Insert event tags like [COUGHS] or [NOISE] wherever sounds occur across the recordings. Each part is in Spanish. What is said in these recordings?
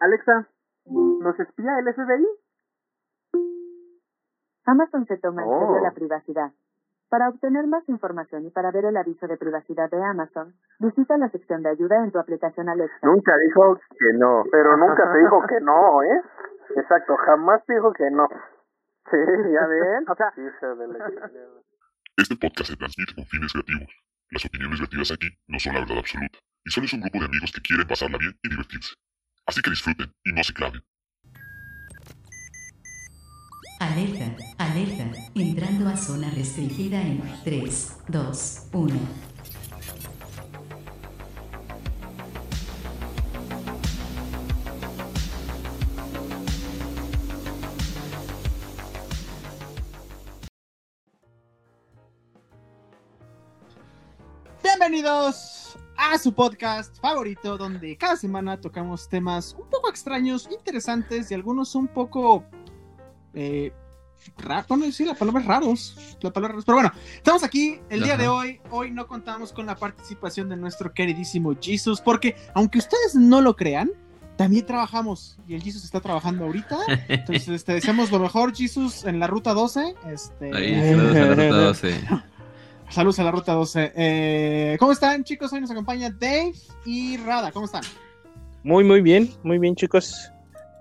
Alexa, ¿nos espía el FBI? Amazon se toma en serio Oh. la privacidad. Para obtener más información y para ver el aviso de privacidad de Amazon, visita la sección de ayuda en tu aplicación Alexa. Nunca dijo que no. Pero nunca te dijo que no, ¿eh? Exacto, jamás te dijo que no. Sí, ya ven. [LAUGHS] O sea. Este podcast se transmite con fines creativos. Las opiniones vertidas aquí no son la verdad absoluta, y solo es un grupo de amigos que quieren pasarla bien y divertirse. Así que disfruten y no se claven. Alerta, alerta, entrando a zona restringida en 3, 2, 1. Bienvenidos a su podcast favorito donde cada semana tocamos temas un poco extraños, interesantes y algunos un poco... Eh, ra- bueno, sí, la palabra es raros. La palabra raros. Pero bueno, estamos aquí el día Ajá. de hoy. Hoy no contamos con la participación de nuestro queridísimo Jesus porque aunque ustedes no lo crean, también trabajamos y el Jesus está trabajando ahorita. [LAUGHS] Entonces te deseamos lo mejor, Jesus, en la ruta 12. Este, Ahí, a la ruta 12. [LAUGHS] Saludos a la ruta 12. Eh, ¿Cómo están, chicos? Hoy nos acompaña Dave y Rada. ¿Cómo están? Muy, muy bien, muy bien, chicos.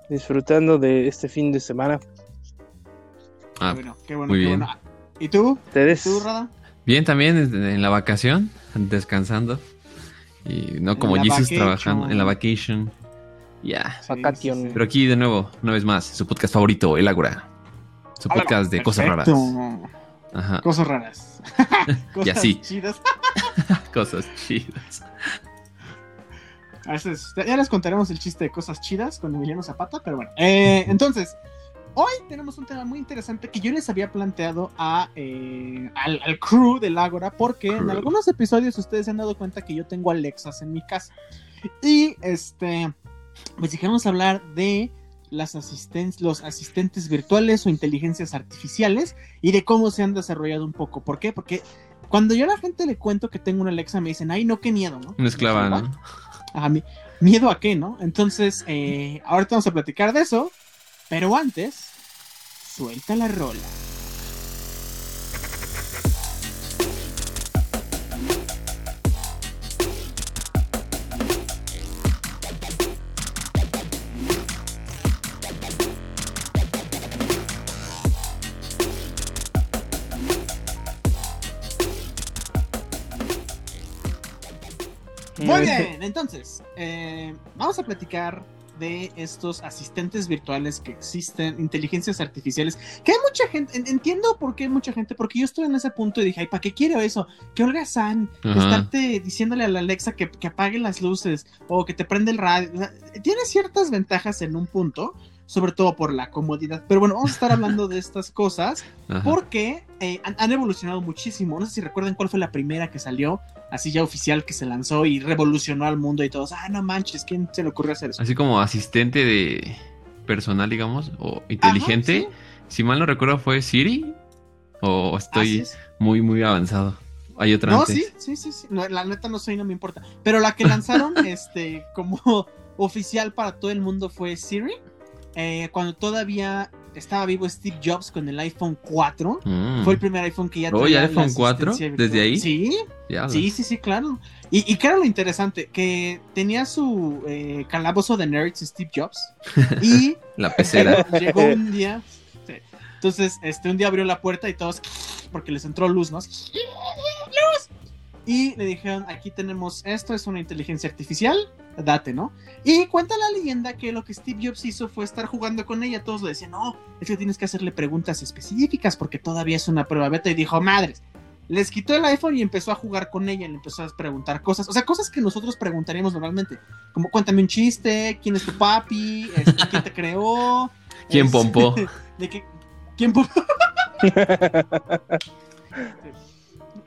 Disfrutando de este fin de semana. Ah, bueno, qué bueno, muy qué bien. bueno. ¿Y tú? Ustedes. ¿Tú, Rada? bien también en la vacación, descansando. Y no como Jesus trabajando en la vacation. Ya. Sí, sí. Pero aquí de nuevo, una vez más, su podcast favorito, El Ágora. Su podcast de cosas raras. Ajá. Cosas raras. [LAUGHS] cosas Y así. chidas. [LAUGHS] Cosas chidas. A veces, ya les contaremos el chiste de cosas chidas con Emiliano Zapata, pero bueno. Eh, entonces, hoy tenemos un tema muy interesante que yo les había planteado a, eh, al, al crew del Ágora, porque en algunos episodios ustedes se han dado cuenta que yo tengo Alexas en mi casa. Y este, pues dijimos hablar de las asisten los asistentes virtuales o inteligencias artificiales y de cómo se han desarrollado un poco. ¿Por qué? Porque cuando yo a la gente le cuento que tengo una Alexa, me dicen, ay, no, qué miedo, ¿no? Una esclava, ¿no? a mí, miedo a qué, ¿no? Entonces, eh, ahorita vamos a platicar de eso, pero antes, suelta la rola. Muy bien, entonces, eh, vamos a platicar de estos asistentes virtuales que existen, inteligencias artificiales, que hay mucha gente, en- entiendo por qué hay mucha gente, porque yo estuve en ese punto y dije, ay, ¿para qué quiero eso? Que Olga San, Ajá. estarte diciéndole a la Alexa que, que apague las luces o que te prende el radio, o sea, tiene ciertas ventajas en un punto, sobre todo por la comodidad, pero bueno, vamos a estar hablando de estas [LAUGHS] cosas porque eh, han, han evolucionado muchísimo. No sé si recuerdan cuál fue la primera que salió, así ya oficial que se lanzó y revolucionó al mundo y todos, ah, no manches, ¿quién se le ocurrió hacer eso? Así como asistente de personal, digamos, o inteligente. Ajá, Si mal no recuerdo, ¿fue Siri? ¿O estoy es. muy, muy avanzado? Hay otra No, antes. sí, sí, sí, sí. No, la neta no soy, no me importa. Pero la que [LAUGHS] lanzaron, este, como [LAUGHS] oficial para todo el mundo fue Siri. Eh, cuando todavía estaba vivo Steve Jobs con el iPhone 4. Mm. Fue el primer iPhone que ya Oh, traía ¿ya iPhone la 4? asistencia ¿Desde ahí? Sí, Sí, sí, sí, claro. Y, y que era lo interesante, que tenía su eh, calabozo de nerds Steve Jobs [LAUGHS] y La pecera. [LAUGHS] llegó un día, sí. entonces este un día abrió la puerta y todos, porque les entró luz, ¿no? Y le dijeron, aquí tenemos esto, es una inteligencia artificial, date, ¿no? Y cuenta la leyenda que lo que Steve Jobs hizo fue estar jugando con ella, todos le decían, no, es que tienes que hacerle preguntas específicas porque todavía es una prueba beta. Y dijo, madres, les quitó el iPhone y empezó a jugar con ella, le empezó a preguntar cosas, o sea, cosas que nosotros preguntaríamos normalmente, como cuéntame un chiste, quién es tu papi, Este, quién te creó, [LAUGHS] ¿Quién Este, pompó? [LAUGHS] de qué, quién pompó, [LAUGHS]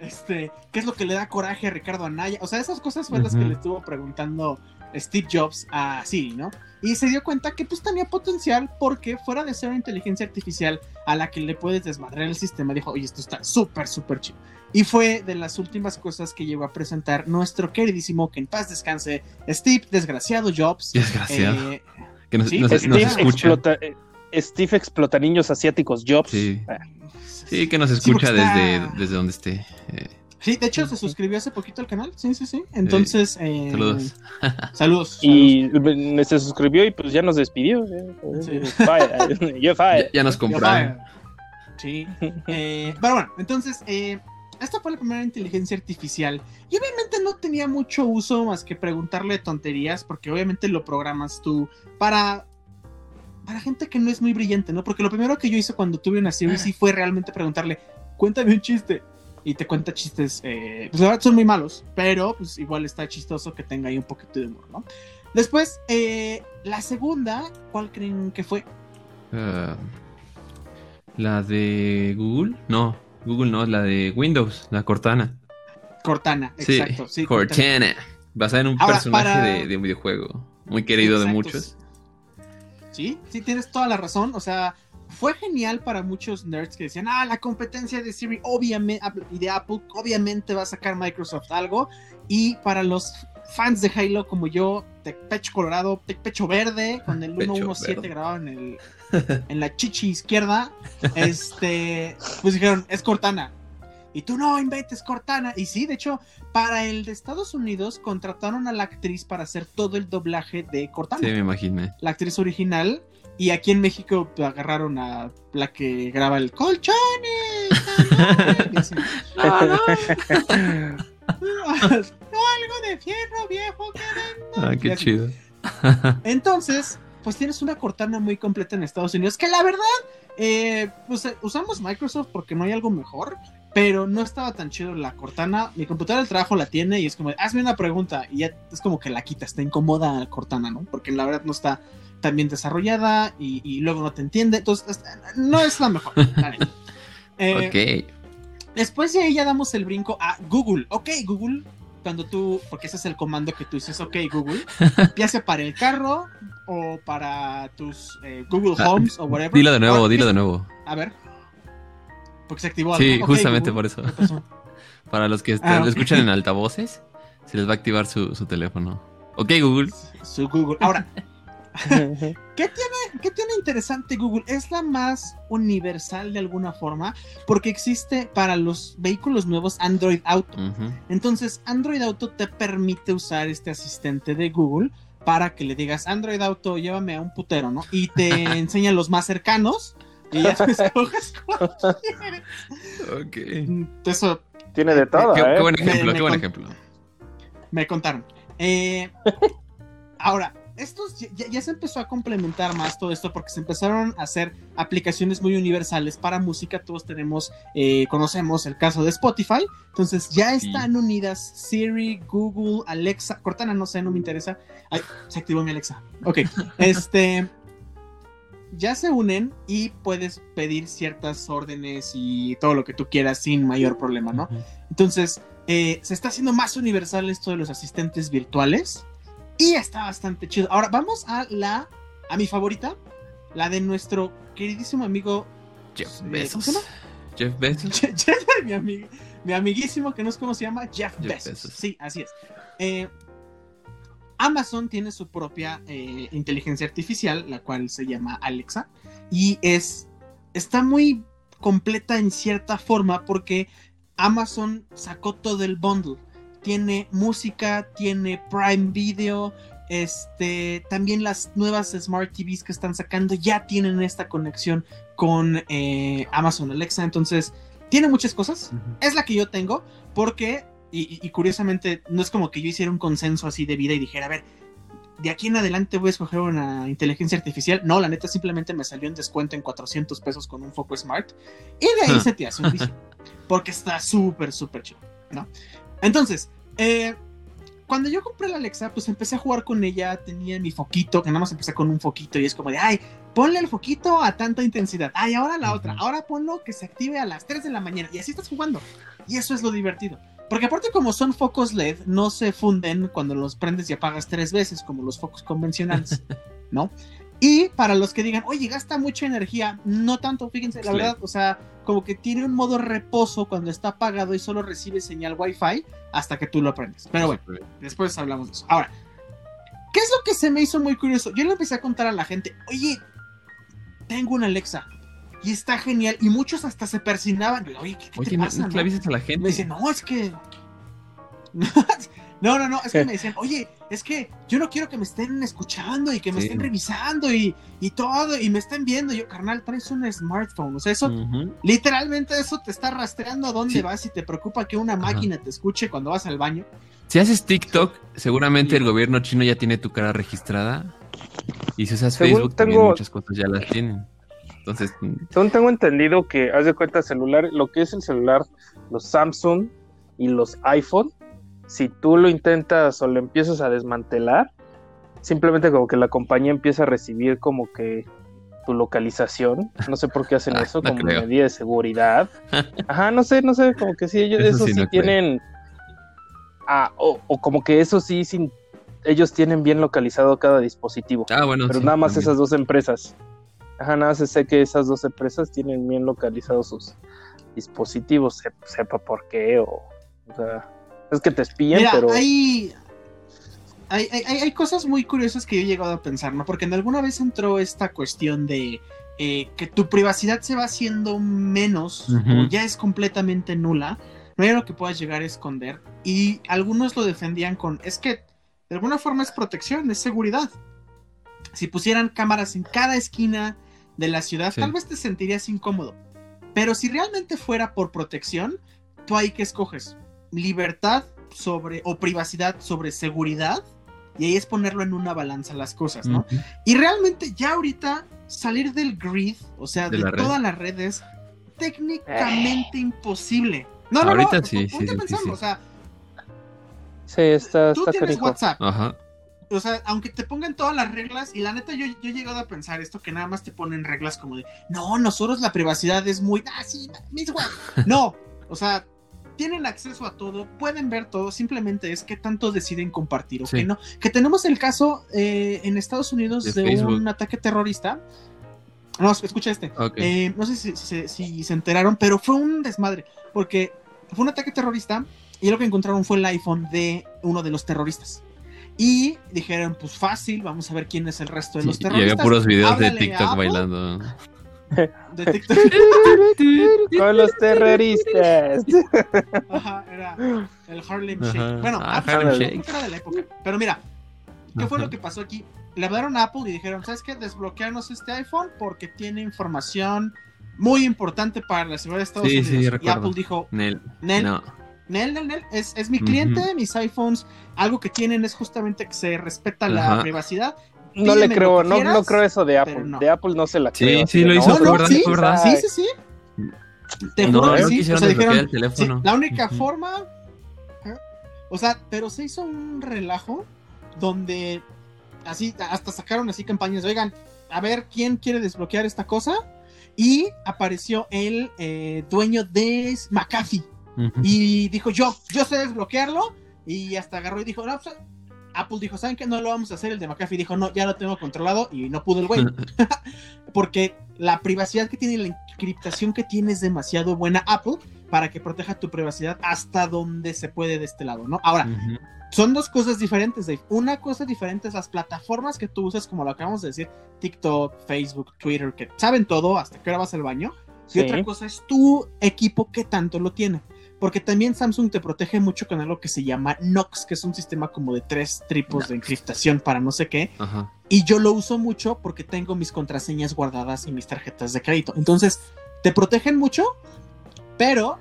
este, qué es lo que le da coraje a Ricardo Anaya, o sea, esas cosas fue las que le estuvo preguntando Steve Jobs a Siri, ¿no? Y se dio cuenta que pues tenía potencial porque fuera de ser una inteligencia artificial a la que le puedes desmadrar el sistema, dijo, oye, esto está súper, súper chido. Y fue de las últimas cosas que llegó a presentar nuestro queridísimo, que en paz descanse, Steve Desgraciado Jobs. Desgraciado. Eh, Que nos, Sí, nos- Steve nos Steve escucha. explota, eh, Steve explota niños asiáticos, Jobs. Sí. Ah, Sí, que nos Sí, escucha está- desde, desde donde esté. Eh, Sí, de hecho se suscribió hace poquito al canal. Sí, sí, sí. Entonces, eh, saludos. [LAUGHS] Saludos. Y me- se suscribió y pues ya nos despidió. eh. Sí. [LAUGHS] Fire. Yo fire. ya nos compraron. Sí. Eh, pero bueno, entonces, eh, esta fue la primera inteligencia artificial. Y obviamente no tenía mucho uso más que preguntarle tonterías, porque obviamente lo programas tú para. Para gente que no es muy brillante, ¿no? Porque lo primero que yo hice cuando tuve una serie sí fue realmente preguntarle, cuéntame un chiste. Y te cuenta chistes, eh, pues la verdad son muy malos, pero pues igual está chistoso que tenga ahí un poquito de humor, ¿no? Después, eh, la segunda, ¿cuál creen que fue? Ah, la de Google. No, Google no, la de Windows, la Cortana. Cortana, exacto. Sí, Cortana. Cortana. Basada en un Ahora, personaje para- de, de un videojuego. Muy querido de muchos. Sí, sí, tienes toda la razón. O sea, fue genial para muchos nerds que decían, ah, la competencia de Siri obviamente y de Apple, obviamente va a sacar Microsoft algo. Y para los fans de Halo como yo, de pecho colorado, de pecho verde, [LAUGHS] con el Pecho 117 verde. grabado en, el, [LAUGHS] en la chichi izquierda, este, pues dijeron, es Cortana. Y tú no inventes Cortana. Y sí, de hecho, para el de Estados Unidos contrataron a la actriz para hacer todo el doblaje de Cortana Sí, me imaginé. la actriz original. Y aquí en México pues, agarraron a la que graba el colchones. [LAUGHS] no, no. [LAUGHS] No, algo de fierro viejo que vendo". Ah, qué chido. [LAUGHS] Entonces, pues tienes una Cortana muy completa en Estados Unidos. Que la verdad, eh, pues eh, usamos Microsoft porque no hay algo mejor. Pero no estaba tan chido la Cortana. Mi computadora del trabajo la tiene y es como, hazme una pregunta. Y ya es como que la quita, está incómoda la Cortana, ¿no? Porque la verdad no está tan bien desarrollada y, y luego no te entiende. Entonces, es- no es la mejor. neta. [LAUGHS] Eh, ok. Después de ahí ya damos el brinco a Google. Ok, Google, cuando tú, porque ese es el comando que tú dices, ok, Google, [LAUGHS] ya sea para el carro o para tus eh, Google Ah, Homes o whatever. Dilo de nuevo, dilo ¿qué- de nuevo. A ver. Porque se activó Sí, algo. Ok, justamente Google, por eso. [LAUGHS] Para los que Ah, lo escuchan en [LAUGHS] altavoces, se les va a activar su, su teléfono. Ok, Google. Su Google. Ahora, [LAUGHS] ¿qué tiene, ¿qué tiene interesante Google? Es la más universal de alguna forma porque existe para los vehículos nuevos Android Auto. Entonces, Android Auto te permite usar este asistente de Google para que le digas, Android Auto, llévame a un putero, ¿no? Y te enseña los más cercanos y ya tú [LAUGHS] escoges cuál quieres. Ok. Eso Tiene de todo, Qué, ¿eh? qué buen Me- ejemplo, me qué buen ejemplo. me contaron. Eh, ahora, estos ya, se empezó a complementar más todo esto porque se empezaron a hacer aplicaciones muy universales para música. Todos tenemos, eh, conocemos el caso de Spotify. Entonces ya Sí. están unidas Siri, Google, Alexa. Cortana, no sé, no me interesa. Ay, se activó mi Alexa. Ok, [LAUGHS] este. Ya se unen y puedes pedir ciertas órdenes y todo lo que tú quieras sin mayor problema, ¿no? Entonces, eh, se está haciendo más universal esto de los asistentes virtuales. Y está bastante chido. Ahora, vamos a la. A mi favorita. La de nuestro queridísimo amigo. Jeff eh, ¿Cómo Bezos. se llama? Jeff Bezos. Je- [LAUGHS] Jeff, mi, mi amiguísimo, que no es como se llama, Jeff, Jeff Bezos. Bezos. Sí, así es. Eh, Amazon tiene su propia eh, inteligencia artificial, la cual se llama Alexa, y es está muy completa en cierta forma porque Amazon sacó todo el bundle. Tiene música, tiene Prime Video, este, también las nuevas Smart TVs que están sacando ya tienen esta conexión con eh, Amazon Alexa. Entonces, tiene muchas cosas. Es la que yo tengo porque, y, curiosamente, no es como que yo hiciera un consenso así de vida y dijera, a ver, de aquí en adelante voy a escoger una inteligencia artificial. No, la neta simplemente me salió en descuento en 400 pesos con un foco smart. Y de ahí se te hace un vicio. Porque está súper, súper chido, ¿no? Entonces, eh, cuando yo compré la Alexa, pues empecé a jugar con ella. Tenía mi foquito, que nada más empecé con un foquito y es como de, ay, ponle el foquito a tanta intensidad. Ay, ahora la otra. Ahora ponlo que se active a las 3 de la mañana. Y así estás jugando. Y eso es lo divertido. Porque aparte como son focos LED, no se funden cuando los prendes y apagas tres veces como los focos convencionales, [LAUGHS] ¿no? Y para los que digan, oye, gasta mucha energía, no tanto, fíjense, la Es verdad, o sea, como que tiene un modo reposo cuando está apagado y solo recibe señal Wi-Fi hasta que tú lo prendes. Pero bueno, después hablamos de eso. Ahora, ¿qué es lo que se me hizo muy curioso. Yo le empecé a contar a la gente, oye, tengo una Alexa. Y está genial. Y muchos hasta se persinaban. Oye, ¿qué, qué Oye, te no, pasa? no no?" le avisas a la Me gente. dicen, no, es que. [LAUGHS] No, no, no, es que me decían, oye, es que yo no quiero que me estén escuchando y que me Sí. estén revisando y, y todo, y me estén viendo. Y yo, carnal, traes un smartphone. O sea, eso, literalmente eso te está rastreando a dónde Sí. vas y te preocupa que una máquina te escuche cuando vas al baño. Si haces TikTok, seguramente el gobierno chino ya tiene tu cara registrada. Y si usas Según Facebook, también muchas cosas ya las tienen. Entonces, Según tengo entendido que, haz de cuenta, celular, lo que es el celular, los Samsung y los iPhone, si tú lo intentas o lo empiezas a desmantelar, simplemente como que la compañía empieza a recibir como que tu localización. No sé por qué hacen [LAUGHS] Ah, eso, no como creo. medida de seguridad. [LAUGHS] Ajá, no sé, no sé, como que sí, ellos Eso eso, sí sí, no creo. tienen. Ah, o, o como que eso sí, sin, ellos tienen bien localizado cada dispositivo. ah, bueno. Pero sí, nada más también. esas dos empresas. Ajá, nada más sé que esas dos empresas tienen bien localizados sus dispositivos, se- sepa por qué, o, o sea, es que te espían, Mira, pero hay, hay, hay, hay- cosas muy curiosas que yo he llegado a pensar, ¿no? Porque en alguna vez entró esta cuestión de eh, que tu privacidad se va haciendo menos o ya es completamente nula. No hay algo que puedas llegar a esconder. Y algunos lo defendían con, es que de alguna forma es protección, es seguridad. Si pusieran cámaras en cada esquina de la ciudad, Sí. tal vez te sentirías incómodo. Pero si realmente fuera por protección, tú ahí que escoges libertad sobre o privacidad sobre seguridad y ahí es ponerlo en una balanza las cosas, ¿no? Y realmente ya ahorita salir del grid, o sea, De de, la red. todas las redes, técnicamente imposible. No, no, Ahorita no, sí, ponte sí, a sí, sí, sí. o sea, sí, está, tú está tienes. WhatsApp, Ajá. O sea, aunque te pongan todas las reglas, y la neta yo, yo he llegado a pensar esto, que nada más te ponen reglas como de, no, nosotros la privacidad es muy, ah, sí, mis. [LAUGHS] No, o sea, tienen acceso a todo, pueden ver todo, simplemente es que tanto deciden compartir o Sí. que no. Que tenemos el caso eh, en Estados Unidos De un ataque terrorista. No, escucha este. Eh, no sé si, si- si se enteraron, pero fue un desmadre, porque fue un ataque terrorista y lo que encontraron fue el iPhone de uno de los terroristas. Y dijeron, pues fácil, vamos a ver quién es el resto de los y había terroristas. puros videos de Háblale TikTok bailando. [LAUGHS] de TikTok. [LAUGHS] Con los terroristas. [LAUGHS] Ajá, era el Harlem Ajá. Shake. Bueno, Ah, Apple, Harlem Shake. que era de la época. Pero mira, ¿qué fue Ajá. lo que pasó aquí? Le hablaron a Apple y dijeron, ¿sabes qué? Desbloquearnos este iPhone porque tiene información muy importante para la seguridad de Estados Sí, Unidos. sí, y. Apple dijo, Nel. Nel, No. Nel, Nel, Nel, es, es mi cliente, mis iPhones, algo que tienen es justamente que se respeta la Ajá. privacidad. No le creo, no, quieras, no creo eso de Apple. no. De Apple no se la Sí, creo. sí, de, lo hizo, no, verdad, sí, verdad. Sí, sí, sí. Te No, juro que no sí. quisieron o sea, desbloquear dijeron, el teléfono. Sí, la única forma. ¿eh? O sea, pero se hizo un relajo donde así hasta sacaron así campañas. Oigan, a ver quién quiere desbloquear esta cosa. Y apareció el eh, dueño de McAfee. Y dijo, yo, yo sé desbloquearlo. Y hasta agarró y dijo, no, pues, Apple dijo, ¿saben qué? No lo vamos a hacer. El de McAfee dijo, no, ya lo tengo controlado. Y no pudo el güey. [LAUGHS] [LAUGHS] Porque la privacidad que tiene, la encriptación que tiene es demasiado buena Apple para que proteja tu privacidad hasta donde se puede de este lado, ¿no? Ahora, son dos cosas diferentes, Dave. Una cosa diferente es las plataformas que tú usas, como lo acabamos de decir, TikTok, Facebook, Twitter, que saben todo, hasta que hora vas al baño. Y otra cosa es tu equipo que tanto lo tiene. Porque también Samsung te protege mucho con algo que se llama Knox, que es un sistema como de tres tripos de encriptación para no sé qué. Ajá. Y yo lo uso mucho porque tengo mis contraseñas guardadas y mis tarjetas de crédito. Entonces, te protegen mucho, pero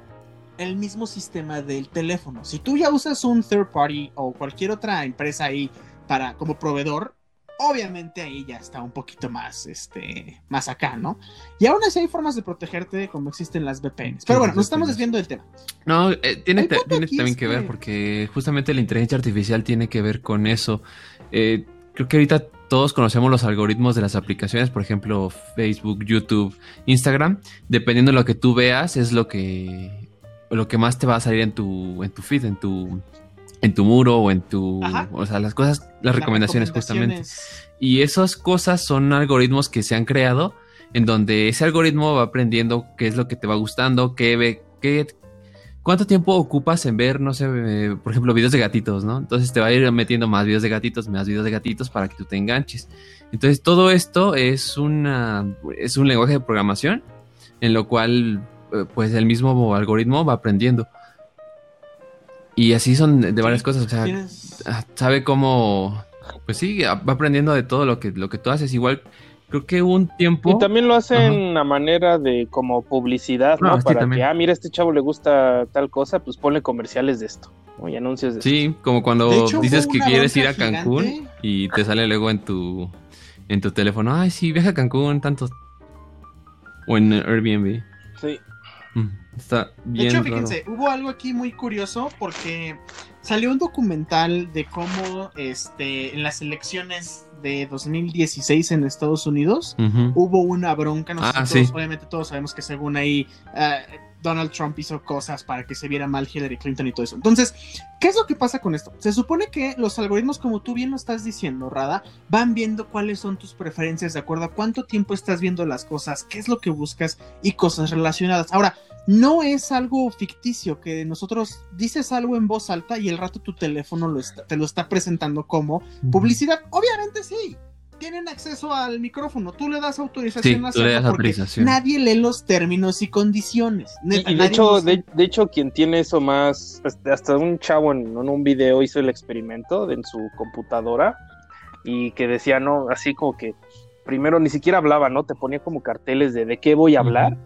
el mismo sistema del teléfono. Si tú ya usas un third party o cualquier otra empresa ahí para como proveedor, obviamente ahí ya está un poquito más este más acá, ¿no? Y aún así hay formas de protegerte como existen las VPNs. Pero bueno, nos estamos desviando del tema. No, eh, tiene, también que ver que- porque justamente la inteligencia artificial tiene que ver con eso. Eh, creo que ahorita todos conocemos los algoritmos de las aplicaciones, por ejemplo, Facebook, YouTube, Instagram. Dependiendo de lo que tú veas, es lo que lo que más te va a salir en tu en tu feed, en tu en tu muro o en tu, Ajá. o sea, las cosas, las recomendaciones justamente. Y esas cosas son algoritmos que se han creado en donde ese algoritmo va aprendiendo qué es lo que te va gustando, qué ve, qué, ¿cuánto tiempo ocupas en ver, no sé, eh, por ejemplo, videos de gatitos, ¿no? Entonces te va a ir metiendo más videos de gatitos, más videos de gatitos para que tú te enganches. Entonces todo esto es una es un lenguaje de programación en lo cual eh, pues el mismo algoritmo va aprendiendo. Y así son de varias cosas, o sea, Tienes- ah, sabe cómo pues sí, va aprendiendo de todo lo que lo que tú haces igual creo que un tiempo Y también lo hacen a manera de como publicidad, ¿no? Ah, sí, Para también. que, ah, mira, a este chavo le gusta tal cosa, pues ponle comerciales de esto, ¿no? Y anuncios de esto. Sí, como cuando hecho, dices que quieres ir a Cancún gigante. y te sale luego en tu en tu teléfono, ay sí, viaja a Cancún tanto o en Airbnb. Sí. Está De bien hecho, raro. fíjense, hubo algo aquí muy curioso porque salió un documental de cómo este, en las elecciones de 2016 en Estados Unidos hubo una bronca. No sé Ah, sí. obviamente todos sabemos que según ahí ah, Donald Trump hizo cosas para que se viera mal Hillary Clinton y todo eso. Entonces, ¿qué es lo que pasa con esto? Se supone que los algoritmos, como tú bien lo estás diciendo, Rada, van viendo cuáles son tus preferencias de acuerdo a cuánto tiempo estás viendo las cosas, qué es lo que buscas y cosas relacionadas. Ahora, no es algo ficticio que nosotros dices algo en voz alta y el rato tu teléfono lo está- te lo está presentando como publicidad. Obviamente sí. Tienen acceso al micrófono. Tú le das autorización Sí, a tú le hacerlo das porque autorización. Nadie lee los términos y condiciones. Y, Neta, y de hecho, los- de, de hecho, quien tiene eso más, hasta- hasta un chavo en, en un video hizo el experimento de- en su computadora y que decía, no, así como que primero ni siquiera hablaba, ¿no? Te ponía como carteles de de qué voy a hablar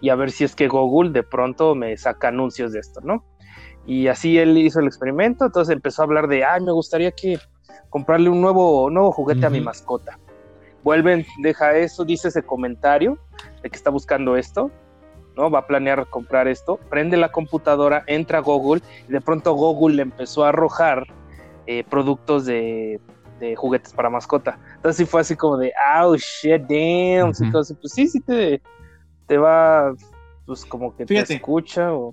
y a ver si es que Google de pronto me saca anuncios de esto, ¿no? Y así él hizo el experimento, entonces empezó a hablar de, ay, me gustaría que comprarle un nuevo, nuevo juguete a mi mascota. Vuelven, deja eso, dice ese comentario de que está buscando esto, ¿no? Va a planear comprar esto, prende la computadora, entra a Google y de pronto Google le empezó a arrojar eh, productos de, de juguetes para mascota. Entonces sí fue así como de, oh shit, damn. Entonces, pues sí, sí te, te va, pues como que Fíjate. te escucha o...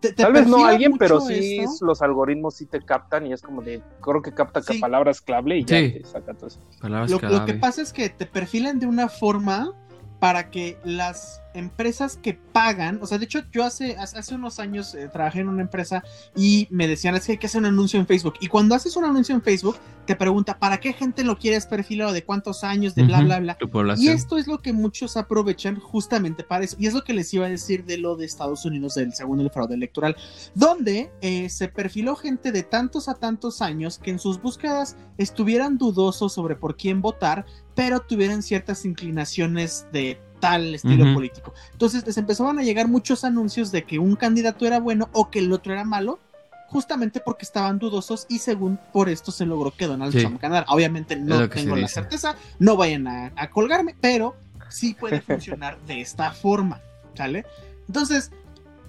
te- te Tal vez no alguien, pero sí esto. los algoritmos sí te captan y es como de, creo que capta que Sí. palabras clave y ya Sí. te saca todo eso. Lo, que pasa es que te perfilan de una forma para que las empresas que pagan, o sea, de hecho yo hace, hace unos años eh, trabajé en una empresa y me decían es que hay que hacer un anuncio en Facebook y cuando haces un anuncio en Facebook te pregunta para qué gente lo quieres perfilar o de cuántos años, de bla, bla, bla. Y esto es lo que muchos aprovechan justamente para eso. Y es lo que les iba a decir de lo de Estados Unidos, del según el fraude electoral, donde eh, se perfiló gente de tantos a tantos años que en sus búsquedas estuvieran dudosos sobre por quién votar, pero tuvieran ciertas inclinaciones de tal estilo político. Entonces les empezaban a llegar muchos anuncios de que un candidato era bueno o que el otro era malo. Justamente porque estaban dudosos y según por esto se logró que Donald Sí. Trump ganara. Obviamente no tengo la certeza, no vayan a, a colgarme, pero sí puede [LAUGHS] funcionar de esta forma, ¿sale? Entonces,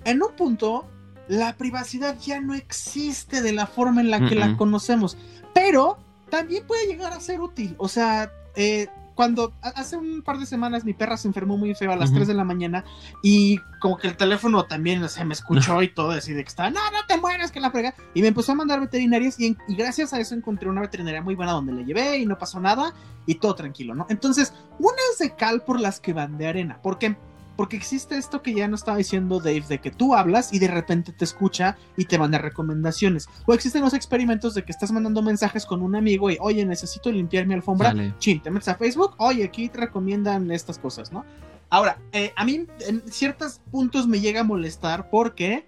en un punto, la privacidad ya no existe de la forma en la que la conocemos, pero también puede llegar a ser útil. O sea, eh, cuando hace un par de semanas mi perra se enfermó muy feo a las Ujú. 3 de la mañana y como que el teléfono también o sea, me escuchó [LAUGHS] y todo, así de que estaba, no, no te mueras, que la frega. Y me empezó a mandar veterinarias y, en- y gracias a eso encontré una veterinaria muy buena donde la llevé y no pasó nada y todo tranquilo, ¿no? Entonces, unas de cal por las que van de arena. ¿Por qué? Porque existe esto que ya no estaba diciendo Dave, de que tú hablas y de repente te escucha y te manda recomendaciones. O existen los experimentos de que estás mandando mensajes con un amigo y, oye, necesito limpiar mi alfombra. Sale. Chin, te metes a Facebook, oye, aquí te recomiendan estas cosas, ¿no? Ahora, eh, a mí en ciertos puntos me llega a molestar porque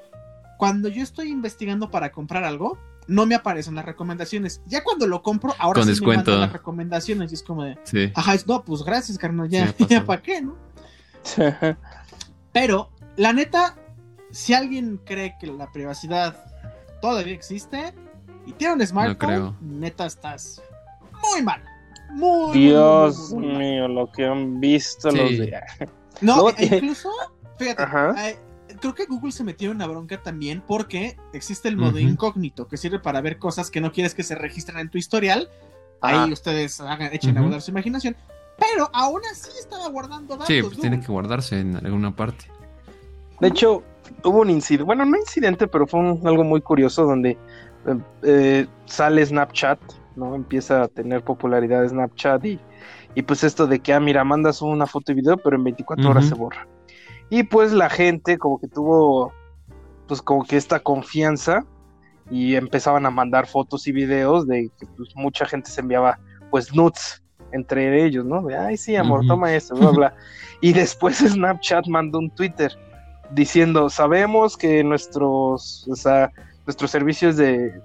cuando yo estoy investigando para comprar algo, no me aparecen las recomendaciones. Ya cuando lo compro, ahora Con sí descuento. me mandan las recomendaciones y es como de, Sí. ajá, es, no, pues gracias, carnal, ya, Sí, ya [LAUGHS] para qué, ¿no? [LAUGHS] Pero, la neta, si alguien cree que la privacidad todavía existe y tiene un smartphone, neta estás muy mal. Muy, Dios muy, muy, muy mal. mío, lo que han visto Sí. los de... No, e incluso, fíjate, Ajá. eh, creo que Google se metió en una bronca también porque existe el modo incógnito que sirve para ver cosas que no quieres que se registren en tu historial. Ahí Ajá. ustedes hagan, echen a volar su imaginación. Pero aún así estaba guardando datos. Sí, pues tiene que guardarse en alguna parte. De hecho, hubo un incidente, bueno, no incidente, pero fue un- algo muy curioso donde eh, eh, sale Snapchat, ¿no? Empieza a tener popularidad Snapchat y, y pues esto de que, ah, mira, mandas una foto y video, pero en 24 horas se borra. Y pues la gente como que tuvo pues como que esta confianza y empezaban a mandar fotos y videos de que pues, mucha gente se enviaba pues nudes entre ellos, ¿no? De, ay, sí, amor, Ujú. toma esto, bla, bla. [LAUGHS] Y después Snapchat mandó un Twitter diciendo, sabemos que nuestros, o sea, nuestros servicios de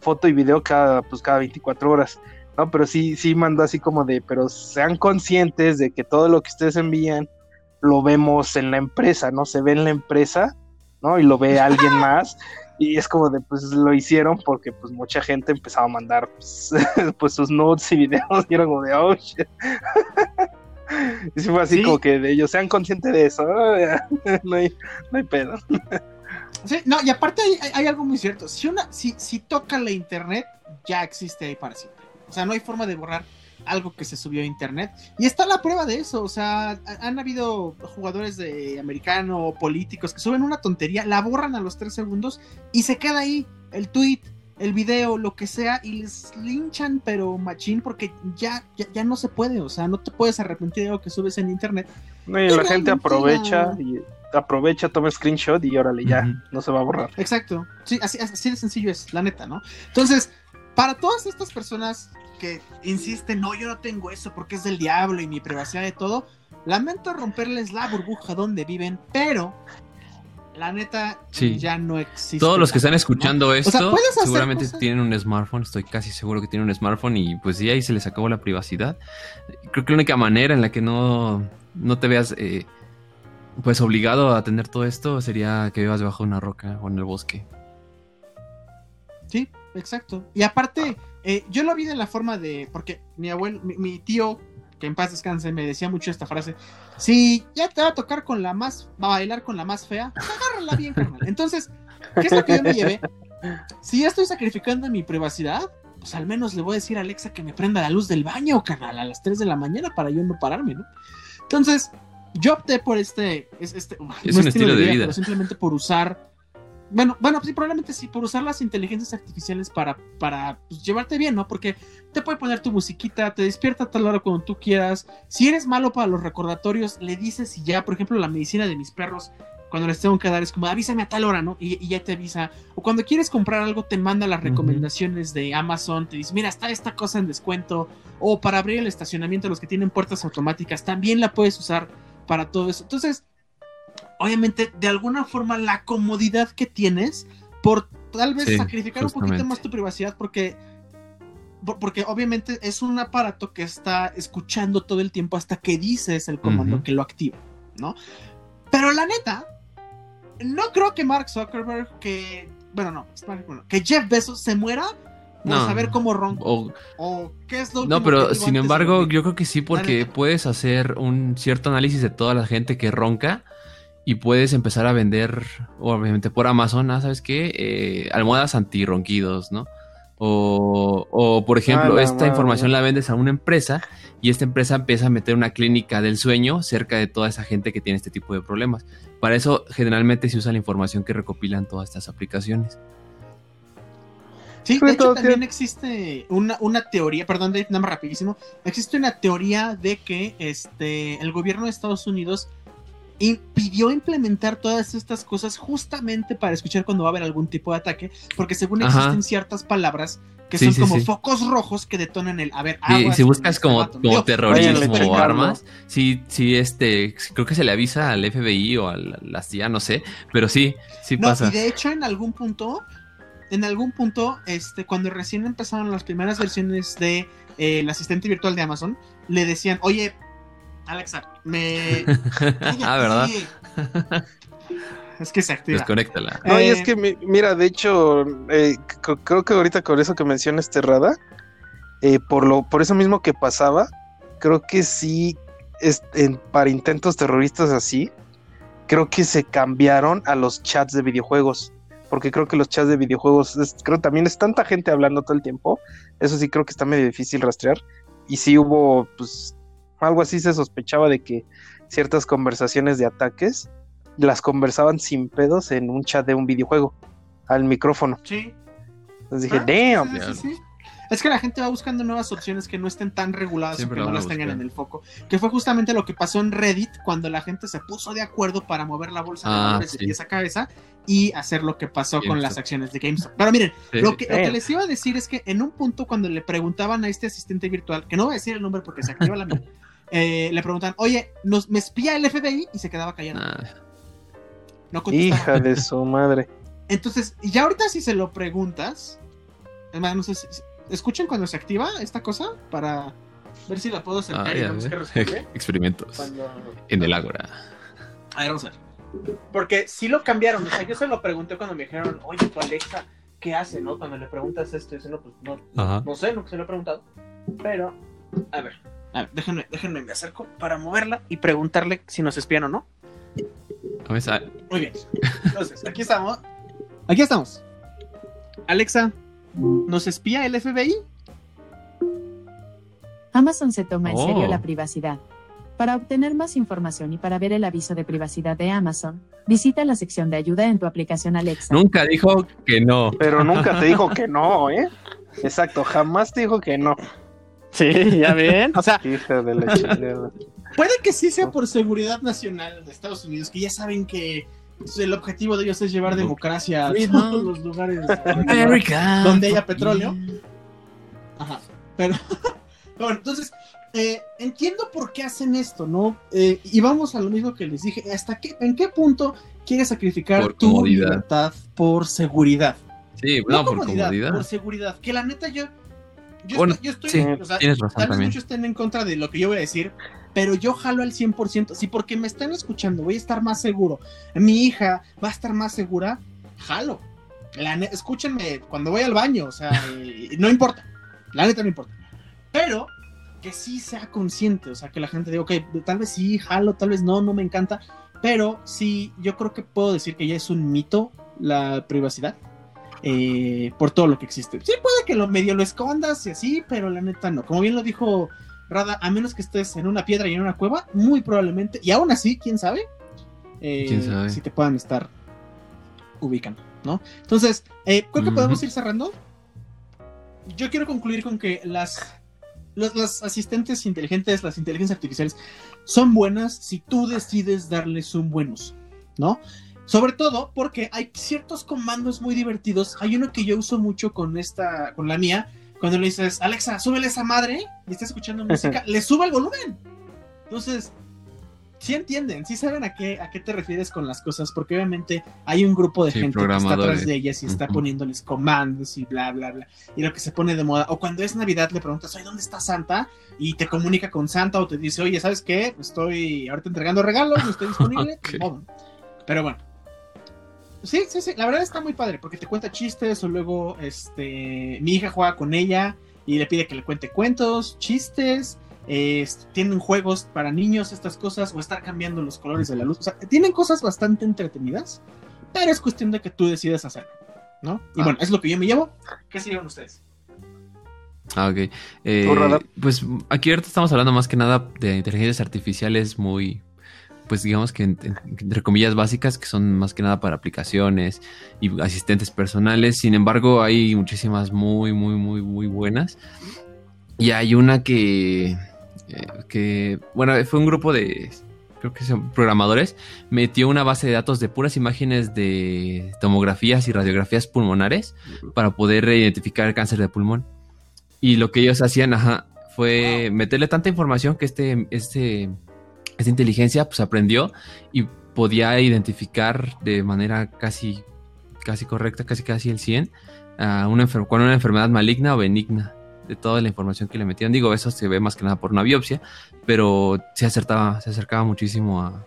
foto y video cada, pues cada 24 horas, ¿no? Pero sí, sí mandó así como de, pero sean conscientes de que todo lo que ustedes envían lo vemos en la empresa, ¿no? Se ve en la empresa, ¿no? Y lo ve [LAUGHS] alguien más. Y es como de, pues lo hicieron porque pues mucha gente empezaba a mandar pues, [LAUGHS] pues, sus notes y videos y era como de, oh, shit. [LAUGHS] Y fue así Sí. como que de ellos sean conscientes de eso, [LAUGHS] ¿no? Hay, no hay pedo. Sí, no, y aparte hay, hay- hay algo muy cierto. Si una, si, si toca la internet, ya existe ahí para siempre. O sea, no hay forma de borrar algo que se subió a internet. Y está la prueba de eso. O sea, ha- han habido jugadores de americano o políticos que suben una tontería, la borran a los tres segundos y se queda ahí el tweet, el video, lo que sea, y les linchan, pero machín, porque ya, ya, ya no se puede. O sea, no te puedes arrepentir de algo que subes en internet. No, y Y la gente aprovecha la- y aprovecha, toma screenshot y órale, ya, no se va a borrar. Exacto. Sí, así, así de sencillo es, la neta, ¿no? Entonces, para todas estas personas que insisten, no, yo no tengo eso porque es del diablo y mi privacidad de todo, lamento romperles la burbuja donde viven, pero la neta Sí. ya no existe. Todos los que están escuchando esto seguramente cosas- tienen un smartphone, estoy casi seguro que tienen un smartphone y pues sí, ahí se les acabó la privacidad. Creo que la única manera en la que no, no te veas eh, pues obligado a tener todo esto sería que vivas bajo una roca o en el bosque. Sí, exacto. Y aparte, eh, yo lo vi de la forma de, porque mi abuelo, mi, mi tío, que en paz descanse, me decía mucho esta frase, si ya te va a tocar con la más, va a bailar con la más fea, agárrala bien, carnal. Entonces, ¿qué es lo que yo me llevé? Si ya estoy sacrificando mi privacidad, pues al menos le voy a decir a Alexa que me prenda la luz del baño, carnal, a las 3 de la mañana para yo no pararme, ¿no? Entonces, yo opté por este, es, este Es no un estilo de vida. pero simplemente por usar bueno, bueno, sí, probablemente sí, por usar las inteligencias artificiales para, para pues, llevarte bien, ¿no? Porque te puede poner tu musiquita, te despierta a tal hora cuando tú quieras. Si eres malo para los recordatorios, le dices y ya, por ejemplo, la medicina de mis perros, cuando les tengo que dar, es como avísame a tal hora, ¿no? Y, y ya te avisa. O cuando quieres comprar algo, te manda las recomendaciones de Amazon, te dice, mira, está esta cosa en descuento. O para abrir el estacionamiento, los que tienen puertas automáticas, también la puedes usar para todo eso. Entonces, obviamente, de alguna forma, la comodidad que tienes por tal vez Sí, sacrificar un poquito más tu privacidad, porque, por- porque obviamente es un aparato que está escuchando todo el tiempo hasta que dices el comando que lo activa, ¿no? Pero la neta, no creo que Mark Zuckerberg, que, bueno, no, que Jeff Bezos se muera por No. saber cómo ronca. O- O qué es lo no, pero sin embargo, yo creo que sí, porque puedes hacer un cierto análisis de toda la gente que ronca y puedes empezar a vender, obviamente por Amazon, ah, ¿sabes qué? Eh, almohadas antirronquidos, ¿no? O, o, por ejemplo, Ah, esta madre. información la vendes a una empresa y esta empresa empieza a meter una clínica del sueño cerca de toda esa gente que tiene este tipo de problemas. Para eso generalmente se usa la información que recopilan todas estas aplicaciones. Sí, de hecho también existe una, una teoría, perdón, Dave, nada más rapidísimo. Existe una teoría de que este el gobierno de Estados Unidos impidió implementar todas estas cosas justamente para escuchar cuando va a haber algún tipo de ataque, porque según Ajá. existen ciertas palabras que Sí, son sí, como sí. focos rojos que detonan el a ver, si buscas como, como terrorismo o armas, sí, sí, este, creo que se le avisa al FBI o a la CIA, no sé, pero sí, sí No, pasa. y de hecho en algún punto, en algún punto, este, cuando recién empezaron las primeras versiones de eh, el asistente virtual de Amazon, le decían, oye, Alexa, me... [LAUGHS] ah, ¿verdad? Cállate". Es que se activa. Desconéctala. No, y Eh, es que, mi- mira, de hecho, eh, creo que ahorita con eso que mencionas, Terrada, eh, por, lo, por eso mismo que pasaba, creo que sí, es, en- para intentos terroristas así, creo que se cambiaron a los chats de videojuegos. Porque creo que los chats de videojuegos, es- creo también es tanta gente hablando todo el tiempo. Eso sí creo que está medio difícil rastrear. Y sí hubo, pues, algo así se sospechaba de que ciertas conversaciones de ataques las conversaban sin pedos en un chat de un videojuego al micrófono. Sí. Entonces dije, Ah, damn. sí, sí, sí. Es que la gente va buscando nuevas opciones que no estén tan reguladas Siempre o que no las tengan en el foco. Que fue justamente lo que pasó en Reddit cuando la gente se puso de acuerdo para mover la bolsa de Ah, valores de sí. pies a cabeza y hacer lo que pasó con las acciones de GameStop. Pero miren, Sí. lo que, lo que les iba a decir es que en un punto cuando le preguntaban a este asistente virtual, que no voy a decir el nombre porque se activa la mía, [LAUGHS] eh, le preguntan, oye, nos, ¿me espía el FBI? Y se quedaba callado. Nah, No contestaba. Hija de su madre. Entonces, ya ahorita si se lo preguntas, es más, no sé si, escuchen cuando se activa esta cosa para ver si la puedo acercar ah, y ya vemos qué. Experimentos Cuando... en el ágora. A ver, vamos a ver. Porque sí lo cambiaron, o sea, yo se lo pregunté cuando me dijeron, oye, tu Alexa, ¿qué hace, no? Cuando le preguntas esto, y dice, no, pues no, Ajá. no sé, no se lo he preguntado. Pero, a ver, a ver, déjenme, déjenme, me acerco para moverla y preguntarle si nos espían o no. A ver, Muy bien. Entonces, aquí estamos. Aquí estamos. Alexa, ¿nos espía el FBI? Amazon se toma en Oh. serio la privacidad. Para obtener más información y para ver el aviso de privacidad de Amazon, visita la sección de ayuda en tu aplicación Alexa. Nunca dijo que no. Pero nunca te dijo [LAUGHS] que no, ¿eh? Exacto, jamás te dijo que no. Sí, ya [LAUGHS] ven. O sea, Hija de la chingada. puede que sí sea por seguridad nacional de Estados Unidos, que ya saben que el objetivo de ellos es llevar democracia a todos los lugares America. donde haya petróleo. Ajá. Pero, [LAUGHS] bueno, entonces, eh, entiendo por qué hacen esto, ¿no? Eh, y vamos a lo mismo que les dije. ¿Hasta qué, en qué punto quieres sacrificar Por tu comodidad. libertad por seguridad? Sí, No, no, por comodidad, comodidad. por seguridad. Que la neta yo. Yo, Bueno, estoy, yo estoy- sí, o sea, tienes razón tal vez también. muchos estén en contra de lo que yo voy a decir, pero yo jalo al 100%. Si porque me están escuchando voy a estar más seguro, mi hija va a estar más segura, jalo. La escúchenme cuando voy al baño, o sea, [LAUGHS] eh, no importa. La neta no importa. Pero que sí sea consciente, o sea, que la gente diga, ok, tal vez sí, jalo, tal vez no, no me encanta, pero sí, yo creo que puedo decir que ya es un mito la privacidad. Eh, por todo lo que existe. Sí, puede que lo medio lo escondas y así, pero la neta no. Como bien lo dijo Rada, a menos que estés en una piedra y en una cueva, muy probablemente, y aún así, quién sabe, Eh, ¿Quién sabe? si te puedan estar ubicando, ¿no? Entonces, eh, creo que Ujú. podemos ir cerrando. Yo quiero concluir con que las, los- las asistentes inteligentes, las inteligencias artificiales, son buenas si tú decides darles un buen uso, ¿no? Sobre todo porque hay ciertos comandos muy divertidos. Hay uno que yo uso mucho con esta, con la mía, cuando le dices, Alexa, súbele esa madre y está escuchando [LAUGHS] música, le sube el volumen. Entonces, sí entienden, sí saben a qué, a qué te refieres con las cosas, porque obviamente hay un grupo de Sí, gente que está atrás de ellas y está poniéndoles comandos y bla, bla, bla. Y lo que se pone de moda, o cuando es Navidad le preguntas, oye, ¿dónde está Santa? Y te comunica con Santa o te dice, oye, ¿sabes qué? Estoy ahorita entregando regalos, no estoy [LAUGHS] disponible. Ok. Ni modo. Pero bueno. Sí, sí, sí, la verdad está muy padre porque te cuenta chistes o luego este mi hija juega con ella y le pide que le cuente cuentos, chistes, eh, tienen juegos para niños, estas cosas, o estar cambiando los colores de la luz. O sea, tienen cosas bastante entretenidas, pero es cuestión de que tú decidas hacerlo, ¿no? Y Ah. bueno, es lo que yo me llevo. ¿Qué se llevan ustedes? Ah, ok. Eh, pues aquí ahorita estamos hablando más que nada de inteligencias artificiales muy, pues digamos que en- en- entre comillas básicas, que son más que nada para aplicaciones y asistentes personales. Sin embargo, hay muchísimas muy, muy, muy, muy buenas. Y hay una que, eh, que bueno, fue un grupo de, creo que son programadores, metió una base de datos de puras imágenes de tomografías y radiografías pulmonares para poder identificar el cáncer de pulmón. Y lo que ellos hacían, ajá, fue meterle tanta información que este, este, esta inteligencia pues aprendió y podía identificar de manera casi, casi correcta, casi casi el 100, a una con una enfermedad maligna o benigna de toda la información que le metían. Digo, eso se ve más que nada por una biopsia, pero se acertaba, se acercaba muchísimo a...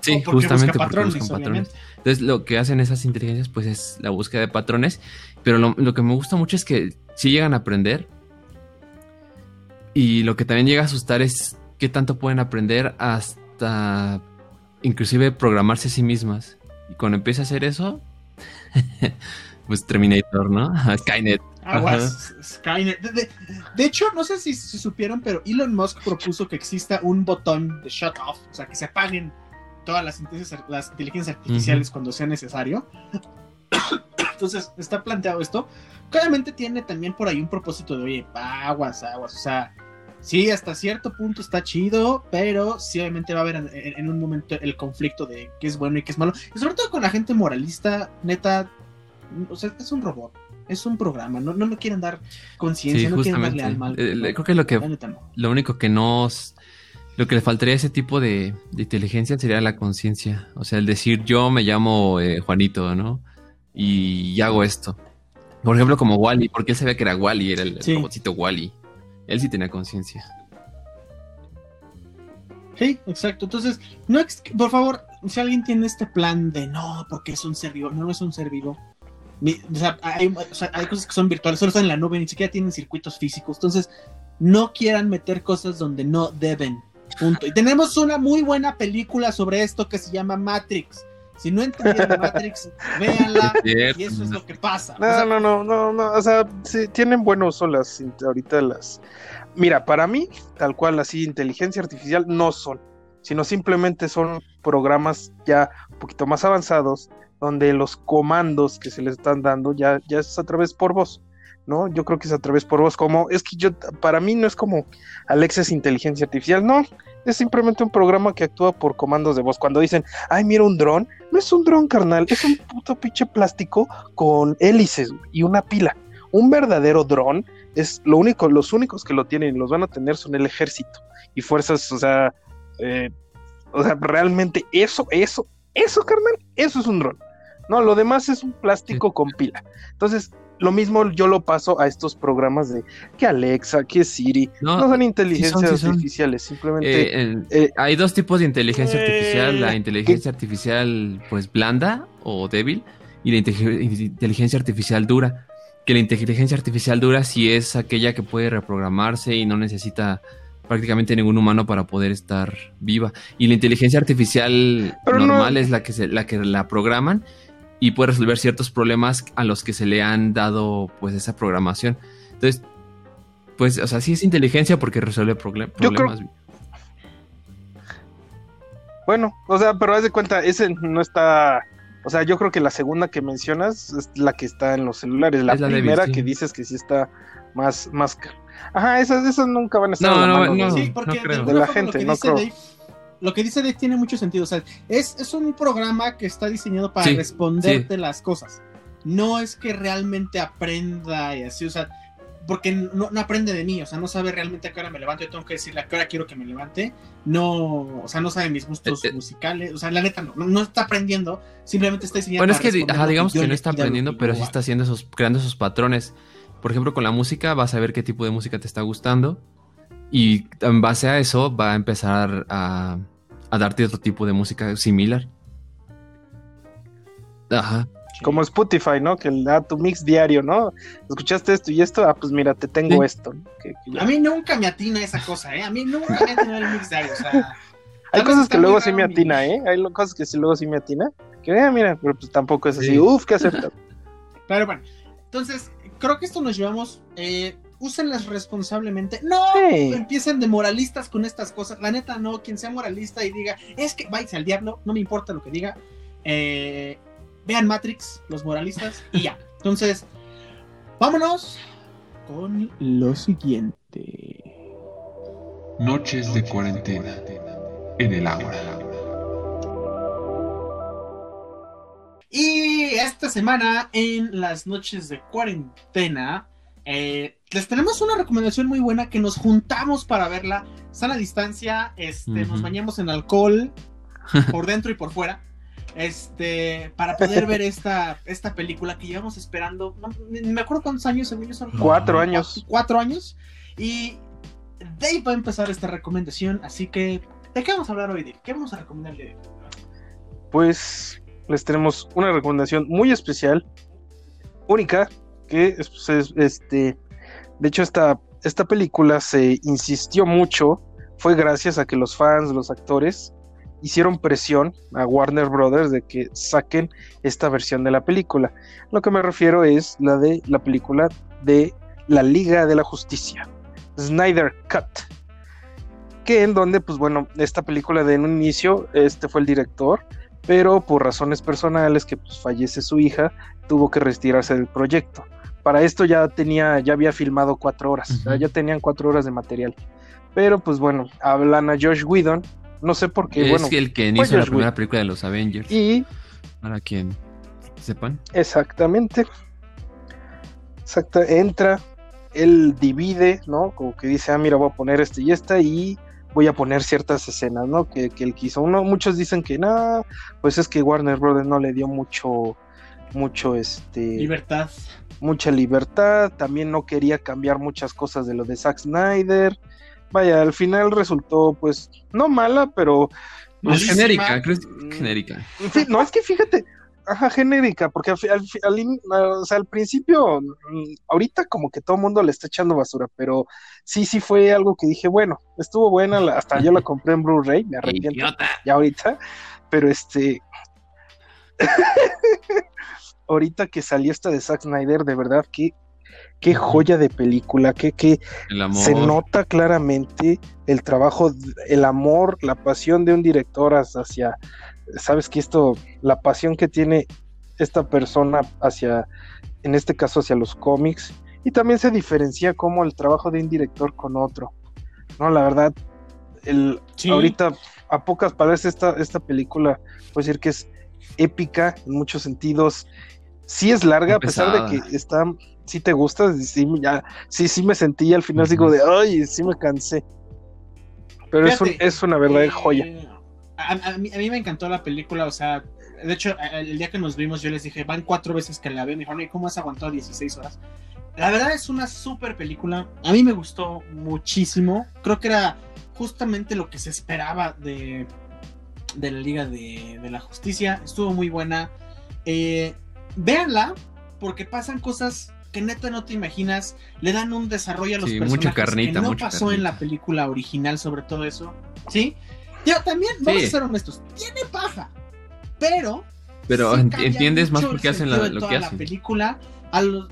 Sí, porque justamente busca porque patrones, buscan patrones. obviamente. Entonces, lo que hacen esas inteligencias, pues es la búsqueda de patrones. Pero lo, lo que me gusta mucho es que sí llegan a aprender. Y lo que también llega a asustar es qué tanto pueden aprender hasta inclusive programarse a sí mismas. Y cuando empieza a hacer eso, [LAUGHS] pues Terminator, ¿no? [LAUGHS] Skynet. Aguas, Skynet. De, de- de hecho, no sé si, si supieron, pero Elon Musk propuso que exista un botón de shut off, o sea, que se apaguen todas las inteligencias, las inteligencias artificiales cuando sea necesario. [COUGHS] Entonces, está planteado esto. Claramente tiene también por ahí un propósito de, oye, aguas, aguas. O sea, sí, hasta cierto punto está chido, pero sí, obviamente va a haber en, en un momento el conflicto de qué es bueno y qué es malo. Y sobre todo con la gente moralista, neta, o sea, es un robot. Es un programa, no, no, no quieren dar conciencia, Sí, no quieren darle al mal. Eh, creo que lo que no. lo único que nos lo que le faltaría a ese tipo de, de inteligencia sería la conciencia. O sea, el decir yo me llamo eh, Juanito, ¿no? Y, hago esto. Por ejemplo, como Wally, porque él sabía que era Wally, era el, el Sí. robotcito Wally. Él sí tenía conciencia. Sí, exacto. Entonces, no por favor, si alguien tiene este plan de no, porque es un ser vivo, no, es un ser vivo. Mi- o, sea, hay, o sea, hay cosas que son virtuales, solo están en la nube, ni siquiera tienen circuitos físicos. Entonces, no quieran meter cosas donde no deben. Punto. Y tenemos una muy buena película sobre esto que se llama Matrix. Si no entendieron [LAUGHS] Matrix, véanla. Es. Y eso es lo que pasa. O No, sea, no, no, no, no, o sea, sí, tienen buen uso las ahorita las. Mira, para mí, tal cual así, inteligencia artificial no son, sino simplemente son programas ya un poquito más avanzados, donde los comandos que se les están dando ya, ya es a través por voz, ¿no? Yo creo que es a través por voz, como, es que yo, para mí no es como Alexa es inteligencia artificial, no, es simplemente un programa que actúa por comandos de voz. Cuando dicen, ay, mira un dron, no es un dron, carnal, es un puto pinche plástico con hélices y una pila. Un verdadero dron es lo único, los únicos que lo tienen y los van a tener son el ejército y fuerzas, o sea, eh, o sea, realmente eso, eso, eso, carnal, eso es un dron. No, lo demás es un plástico con pila. Entonces, lo mismo yo lo paso a estos programas de que Alexa, que Siri, no, No, son inteligencias sí son. artificiales, simplemente Eh, eh, hay dos tipos de inteligencia eh, artificial, la inteligencia artificial pues blanda o débil y la inte- inteligencia artificial dura. Que la inteligencia artificial dura sí es aquella que puede reprogramarse y no necesita prácticamente ningún humano para poder estar viva. Y la inteligencia artificial Pero no- normal es la que se, la que la programan y puede resolver ciertos problemas a los que se le han dado pues esa programación. Entonces, pues, o sea, sí es inteligencia porque resuelve proble- Yo creo- problemas. Bueno, o sea, pero haz de cuenta, ese no está. O sea, yo creo que la segunda que mencionas es la que está en los celulares. La primera sí. que dices que sí está más. más Ajá, esas, esas nunca van a estar No, la no, mano no. de- Sí, porque creo. alguna De la gente, no creo. Dave, lo que dice Dave tiene mucho sentido. O sea, es, es un programa que está diseñado para Sí, responderte las cosas. No es que realmente aprenda y así, o sea, porque no, no aprende de mí, o sea, no sabe realmente a qué hora me levanto. Yo tengo que decirle a qué hora quiero que me levante. No, o sea, no sabe mis gustos Eh, eh. musicales. O sea, la neta no, no, está aprendiendo, simplemente está diseñado Bueno, es que, ajá, digamos que no está aprendiendo, pero sí está haciendo esos, creando esos patrones. Por ejemplo, con la música vas a ver qué tipo de música te está gustando y en base a eso va a empezar a, a darte otro tipo de música similar. Ajá. Como Spotify, ¿no? Que le da tu mix diario, ¿no? Escuchaste esto y esto, ah, pues mira, te tengo Sí. esto. ¿no? Que- que ya- A mí nunca me atina esa cosa, ¿eh? A mí nunca me atina el mix diario, o sea. Hay cosas que luego sí me atina, ¿eh? Hay cosas que sí luego sí me atina. Que ah, mira, pero pues tampoco es así. Sí. Uf, ¿qué acepta? [LAUGHS] Pero bueno, entonces, creo que esto nos llevamos. Eh, úsenlas responsablemente. No Sí. empiecen de moralistas con estas cosas. La neta, no. Quien sea moralista y diga, es que váyase al diablo, no me importa lo que diga. Eh, vean Matrix, los moralistas, y ya. [LAUGHS] Entonces, vámonos con lo siguiente. Noches de cuarentena en el agua. Y esta semana, en las noches de cuarentena, eh, les tenemos una recomendación muy buena que nos juntamos para verla. Sana distancia, este, nos bañamos en alcohol [LAUGHS] por dentro y por fuera. Este, para poder ver esta, esta película que llevamos esperando. No, me acuerdo cuántos años, según son Cuatro años. Cuatro años. Y Dave va a empezar esta recomendación. Así que, ¿de qué vamos a hablar hoy, Dave? ¿Qué vamos a recomendarle? pues les tenemos una recomendación muy especial, única, pues, es, este, de hecho esta, esta película se insistió mucho, fue gracias a que los fans, los actores, hicieron presión a Warner Brothers de que saquen esta versión de la película. Lo que me refiero es la de la película de la Liga de la Justicia, Snyder Cut. Que en donde, pues bueno, esta película de en un inicio, este fue el director, pero por razones personales que pues, fallece su hija, tuvo que retirarse del proyecto. Para esto ya tenía, ya había filmado cuatro horas, o sea, Ujú. ya tenían cuatro horas de material. Pero pues bueno, hablan a Josh Whedon, no sé por qué, es bueno, el que hizo la Josh primera Whedon. película de los Avengers. y Para quien sepan. Exactamente. Exacta, entra, él divide, ¿no? Como que dice, ah, mira, voy a poner este y esta y voy a poner ciertas escenas, ¿no? Que, que él quiso. Uno, muchos dicen que no, pues es que Warner Brothers no le dio mucho, mucho, este, Libertad. Mucha libertad, también no quería cambiar muchas cosas de lo de Zack Snyder. Vaya, al final resultó, pues, no mala, pero Es Malísima. genérica, creo que Mm. es genérica. no, es que fíjate, ajá, genérica, porque al, al fi- al in- o sea, al principio, mm, ahorita como que todo el mundo le está echando basura, pero sí, sí fue algo que dije, bueno, estuvo buena, la- hasta yo la [LAUGHS] compré en Blu-ray, me arrepiento Idiota. ya ahorita, pero este, [LAUGHS] ahorita que salió esta de Zack Snyder, de verdad, que qué joya de película, que, se nota claramente el trabajo, el amor, la pasión de un director hacia, sabes que esto, la pasión que tiene esta persona hacia, en este caso hacia los cómics, y también se diferencia como el trabajo de un director con otro. No, la verdad, el, Sí. ahorita a pocas palabras esta, esta película puedo decir que es épica en muchos sentidos. Sí es larga, a pesar de que está, sí te gusta, sí, ya, sí, sí me sentí al final, digo de, ay, sí me cansé. Pero es, un- es una verdadera eh, joya. A, a mí, a mí me encantó la película, o sea, de hecho, el día que nos vimos yo les dije, van cuatro veces que la veo, me dijeron, "Oye, ¿cómo has aguantado 16 horas? La verdad es una súper película, a mí me gustó muchísimo, creo que era justamente lo que se esperaba de, de la Liga de, de la Justicia, estuvo muy buena. Eh, véanla, porque pasan cosas que neta no te imaginas, le dan un desarrollo a los Sí, personajes mucha carnita, que no mucha pasó en la película original sobre todo eso, ¿sí? Yo también, vamos Sí. a ser honestos, tiene paja, pero Pero sí entiendes más por qué hacen la- lo que la hacen. película a los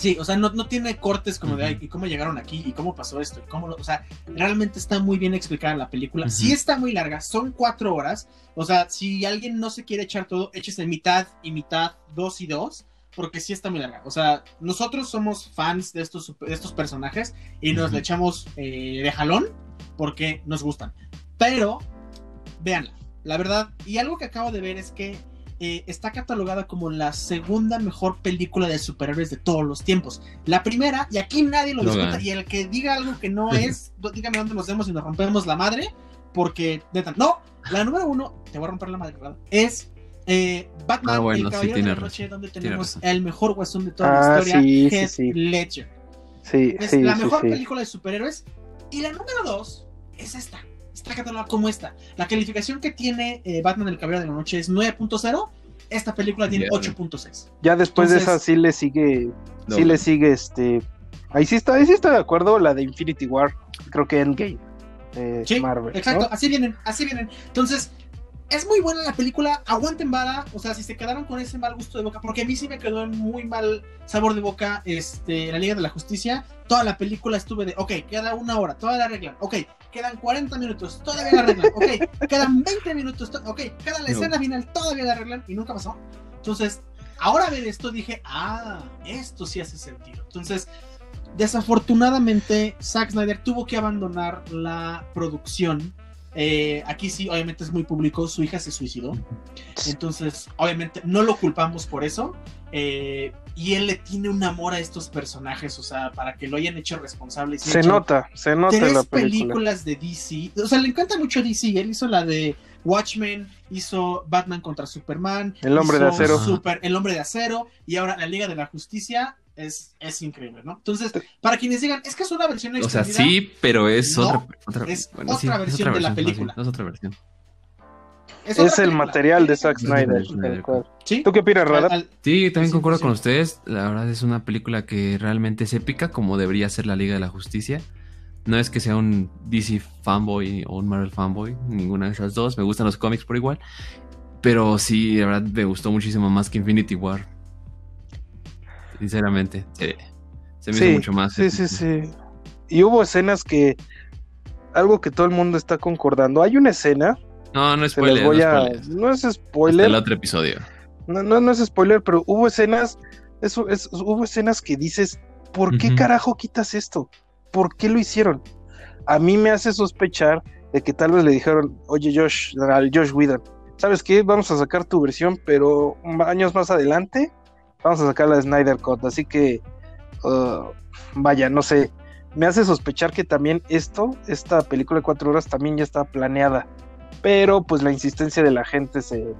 Sí, o sea, no, no tiene cortes como de, ay, ¿y cómo llegaron aquí? ¿Y cómo pasó esto? ¿Y cómo lo-?" O sea, realmente está muy bien explicada la película. Ujú. Sí está muy larga, son cuatro horas. O sea, si alguien no se quiere echar todo, échese mitad y mitad, dos y dos, porque sí está muy larga. O sea, nosotros somos fans de estos, de estos personajes y nos Ujú. le echamos eh, de jalón porque nos gustan. Pero, véanla, la verdad. Y algo que acabo de ver es que eh, está catalogada como la segunda mejor película de superhéroes de todos los tiempos. La primera, y aquí nadie lo Logan. discuta, y el que diga algo que no [LAUGHS] es, dígame dónde nos vemos y nos rompemos la madre, porque, neta, no, la número uno, te voy a romper la madre, ¿verdad? Es eh, Batman, Ah, bueno, el sí, Caballero de tiene la Noche, razón, donde tenemos el mejor guasón de toda Ah, la historia, sí, sí, Heath sí. Ledger. Sí, Es sí, la sí, mejor sí. película de superhéroes. Y la número dos es esta. Está catalogada como esta. La calificación que tiene eh, Batman el Caballero de la Noche es 9.0. Esta película tiene Diablo. 8.6. Ya después de esa sí le sigue, No. sí le sigue este. Ahí sí está, ahí sí está de acuerdo la de Infinity War, creo que Endgame. eh, Sí, Marvel. ¿no? exacto. Así vienen, así vienen. Entonces, es muy buena la película. Aguanten vara. O sea, si se quedaron con ese mal gusto de boca, porque a mí sí me quedó en muy mal sabor de boca este, la Liga de la Justicia. Toda la película estuve de, ok, queda una hora, todavía la arreglan. Ok, quedan 40 minutos, todavía la arreglan. Ok, quedan 20 minutos, to- ok, queda la No. escena final, todavía la arreglan y nunca pasó. Entonces, ahora ver esto dije, ah, esto sí hace sentido. Entonces, desafortunadamente, Zack Snyder tuvo que abandonar la producción. Eh, aquí sí, obviamente es muy público, su hija se suicidó. Entonces, obviamente, no lo culpamos por eso. eh, y él le tiene un amor a estos personajes, o sea, para que lo hayan hecho responsable. se Se hecho nota, se nota en tres la película. películas de DC. O sea, le encanta mucho DC. Él hizo la de Watchmen, hizo Batman contra Superman, El Hombre de Acero. Super, el Hombre de Acero y ahora la Liga de la Justicia. Es, es increíble, ¿no? Entonces, para quienes digan, es que es una versión O sea, extendida. sí, pero es No, otra, otra, es bueno, otra versión de la más bien, película. Es otra versión. Es otra el material de Zack Snyder. Sí. ¿Tú qué opinas, Radar? Sí, también Sí, concuerdo sí, con sí. ustedes. La verdad es una película que realmente es épica, como debería ser la Liga de la Justicia. No es que sea un DC fanboy o un Marvel fanboy, ninguna de esas dos. Me gustan los cómics por igual. Pero sí, la verdad me gustó muchísimo más que Infinity War. Sinceramente, se me hizo mucho más. sí, sí, sí. Y hubo escenas que. Algo que todo el mundo está concordando. Hay una escena No, no es spoiler. voy no, a... spoilers. no es Hasta spoiler. el otro episodio. No, no, no es spoiler, pero hubo escenas, eso es, hubo escenas que dices, ¿por qué carajo quitas esto? ¿Por qué lo hicieron? A mí me hace sospechar de que tal vez le dijeron, oye Josh, al Josh Whedon, ¿sabes qué? Vamos a sacar tu versión, pero años más adelante vamos a sacar la Snyder Cut, así que, uh, vaya, no sé, me hace sospechar que también esto, esta película de cuatro horas también ya está planeada, pero pues la insistencia de la gente se,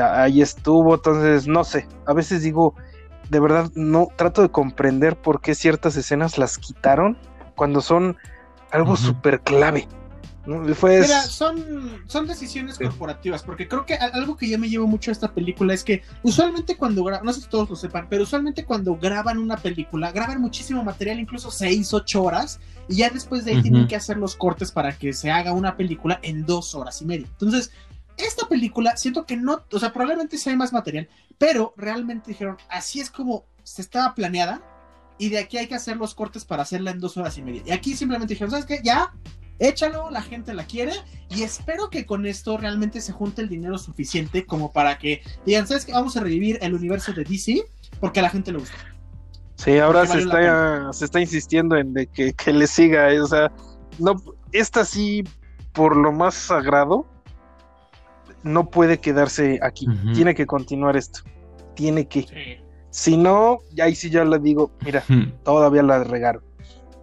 ahí estuvo, entonces no sé, a veces digo, de verdad no trato de comprender por qué ciertas escenas las quitaron cuando son algo súper clave. ¿No? Fue Mira, son, son decisiones corporativas, porque creo que algo que yo me llevo mucho a esta película es que usualmente cuando graban, no sé si todos lo sepan, pero usualmente cuando graban una película, graban muchísimo material, incluso 6, 8 horas, y ya después de ahí tienen que hacer los cortes para que se haga una película en dos horas y media. Entonces, esta película, siento que no, o sea, probablemente sí hay más material, pero realmente dijeron, así es como se estaba planeada, y de aquí hay que hacer los cortes para hacerla en dos horas y media. Y aquí simplemente dijeron, ¿sabes qué? Ya, échalo, la gente la quiere y espero que con esto realmente se junte el dinero suficiente como para que digan, ¿sabes qué? Vamos a revivir el universo de DC porque a la gente le gusta. Sí, ahora se está, se está insistiendo en de que, que le siga, eh, o sea, no, esta sí, por lo más sagrado, no puede quedarse aquí, tiene que continuar esto, tiene que, si no, ahí sí ya le digo, mira, todavía la regaron,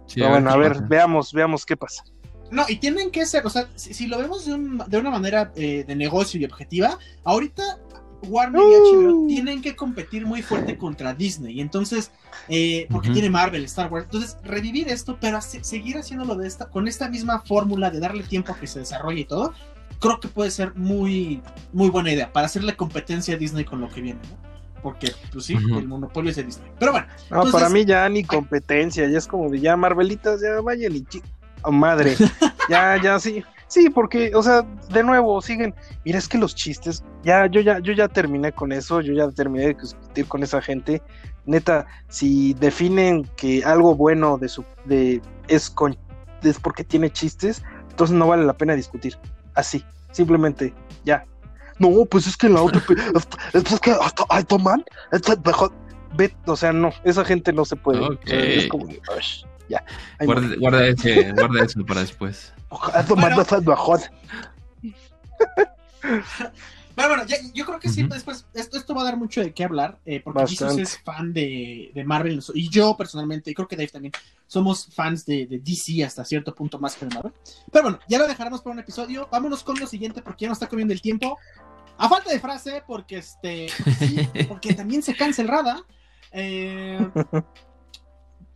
Sí, pero bueno, a ver, veamos, veamos qué pasa. No, y tienen que ser, o sea, si, si lo vemos de, un- de una manera eh, de negocio y objetiva, ahorita Warner y HBO Uh. tienen que competir muy fuerte contra Disney. Y entonces, eh, porque tiene Marvel, Star Wars. Entonces, revivir esto, pero hace- seguir haciéndolo de esta, con esta misma fórmula de darle tiempo a que se desarrolle y todo, creo que puede ser muy, muy buena idea para hacerle competencia a Disney con lo que viene, ¿no? Porque, pues sí, el monopolio es de Disney. Pero bueno, No, Entonces- para mí ya ni competencia, ya es como de ya Marvelitas, ya vayan y oh, madre, [LAUGHS] ya, ya sí, sí, porque, o sea, de nuevo siguen, mira, es que los chistes, ya, yo ya, yo ya terminé con eso, yo ya terminé de discutir con esa gente, neta, si definen que algo bueno de su, de, es con, es porque tiene chistes, entonces no vale la pena discutir, así, simplemente, ya. No, pues es que la otra, pe- [LAUGHS] es, que hasta Iron Man, es mejor, ve, o sea, no, esa gente no se puede. O sea, es como, de, "Ush, ya. Ay, Guarda, guarda ese, [LAUGHS] guarda eso para después. Iron Man Bueno. [LAUGHS] Pero bueno, ya- yo creo que sí, después esto, esto va a dar mucho de qué hablar, eh, porque Jesus es fan de, de Marvel, y yo personalmente, y creo que Dave también, somos fans de, de DC hasta cierto punto más que de Marvel. Pero bueno, ya lo dejaremos para un episodio. Vámonos con lo siguiente, porque ya nos está comiendo el tiempo. A falta de frase, porque este, sí, porque también se cansa el Rada. Eh, [LAUGHS]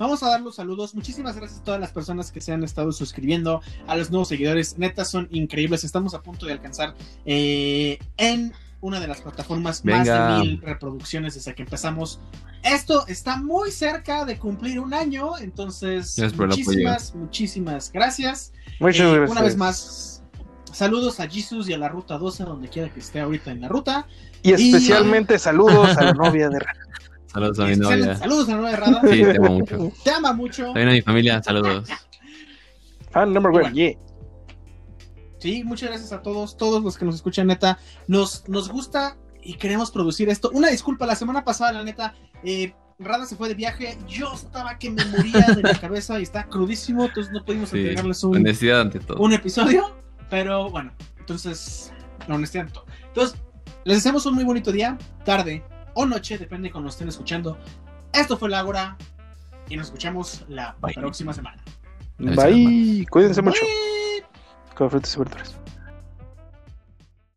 Vamos a dar los saludos. Muchísimas gracias a todas las personas que se han estado suscribiendo, a los nuevos seguidores. Neta, son increíbles. Estamos a punto de alcanzar eh, en una de las plataformas más de mil reproducciones desde que empezamos. Esto está muy cerca de cumplir un año, entonces muchísimas, muchísimas gracias. Muchas Eh, gracias. Una vez más, saludos a Jesus y a la Ruta 12, donde quiera que esté ahorita en la ruta. Y especialmente saludos a la [LAUGHS] novia de Saludos a mi novia. Saludos a la novia de Rada. Sí, te amo mucho. Te ama mucho. También a mi familia, saludos. [LAUGHS] Fan number one, bueno. yeah. Sí, muchas gracias a todos, todos los que nos escuchan, neta. Nos, nos gusta y queremos producir esto. Una disculpa, la semana pasada, la neta, eh, Rada se fue de viaje. Yo estaba que me moría de la cabeza y está crudísimo, entonces no pudimos Sí, entregarles un, honestidad ante todo. un episodio. Pero bueno, entonces, la honestidad en todo. Entonces, les deseamos un muy bonito día, tarde o noche, depende de cuando nos estén escuchando. Esto fue La Ágora y nos escuchamos la Bye. próxima semana. Bye. Cuídense mucho. Bye. Con frutas y verduras.